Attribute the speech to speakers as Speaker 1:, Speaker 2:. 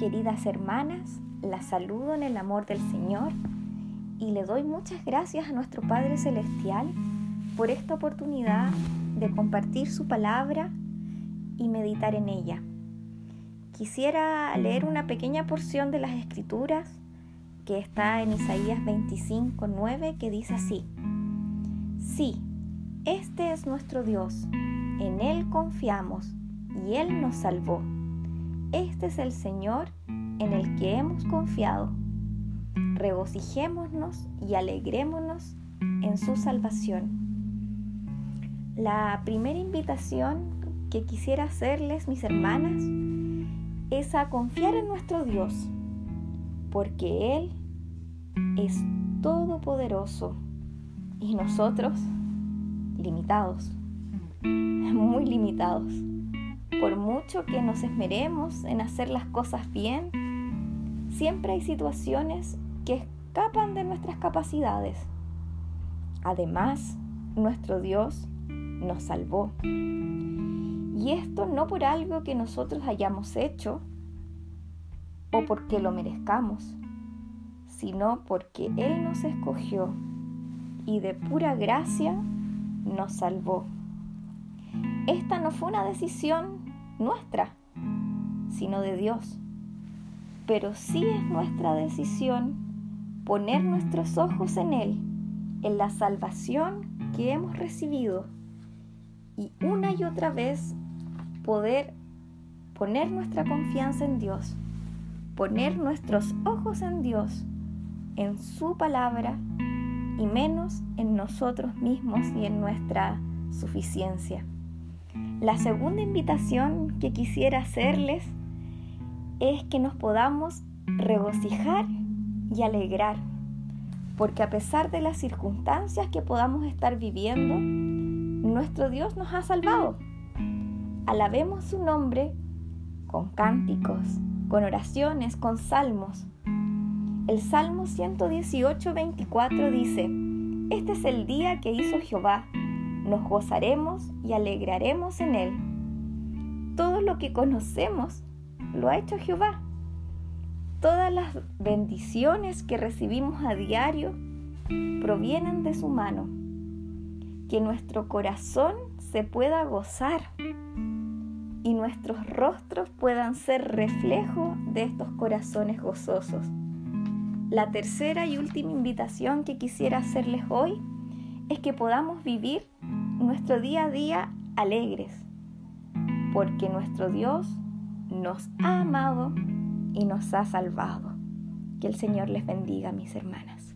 Speaker 1: queridas hermanas, las saludo en el amor del Señor y le doy muchas gracias a nuestro Padre Celestial por esta oportunidad de compartir su palabra y meditar en ella. Quisiera leer una pequeña porción de las Escrituras que está en Isaías 25, 9, que dice así, Sí, este es nuestro Dios, en Él confiamos y Él nos salvó. Este es el Señor en el que hemos confiado. Regocijémonos y alegrémonos en su salvación. La primera invitación que quisiera hacerles, mis hermanas, es a confiar en nuestro Dios, porque Él es todopoderoso y nosotros limitados, muy limitados. Por mucho que nos esmeremos en hacer las cosas bien, siempre hay situaciones que escapan de nuestras capacidades. Además, nuestro Dios nos salvó. Y esto no por algo que nosotros hayamos hecho o porque lo merezcamos, sino porque Él nos escogió y de pura gracia nos salvó. Esta no fue una decisión nuestra, sino de Dios. Pero sí es nuestra decisión poner nuestros ojos en Él, en la salvación que hemos recibido y una y otra vez poder poner nuestra confianza en Dios, poner nuestros ojos en Dios, en su palabra y menos en nosotros mismos y en nuestra suficiencia. La segunda invitación que quisiera hacerles es que nos podamos regocijar y alegrar, porque a pesar de las circunstancias que podamos estar viviendo, nuestro Dios nos ha salvado. Alabemos su nombre con cánticos, con oraciones, con salmos. El Salmo 118, 24 dice, Este es el día que hizo Jehová nos gozaremos y alegraremos en Él. Todo lo que conocemos lo ha hecho Jehová. Todas las bendiciones que recibimos a diario provienen de su mano. Que nuestro corazón se pueda gozar y nuestros rostros puedan ser reflejo de estos corazones gozosos. La tercera y última invitación que quisiera hacerles hoy es que podamos vivir nuestro día a día alegres, porque nuestro Dios nos ha amado y nos ha salvado. Que el Señor les bendiga, mis hermanas.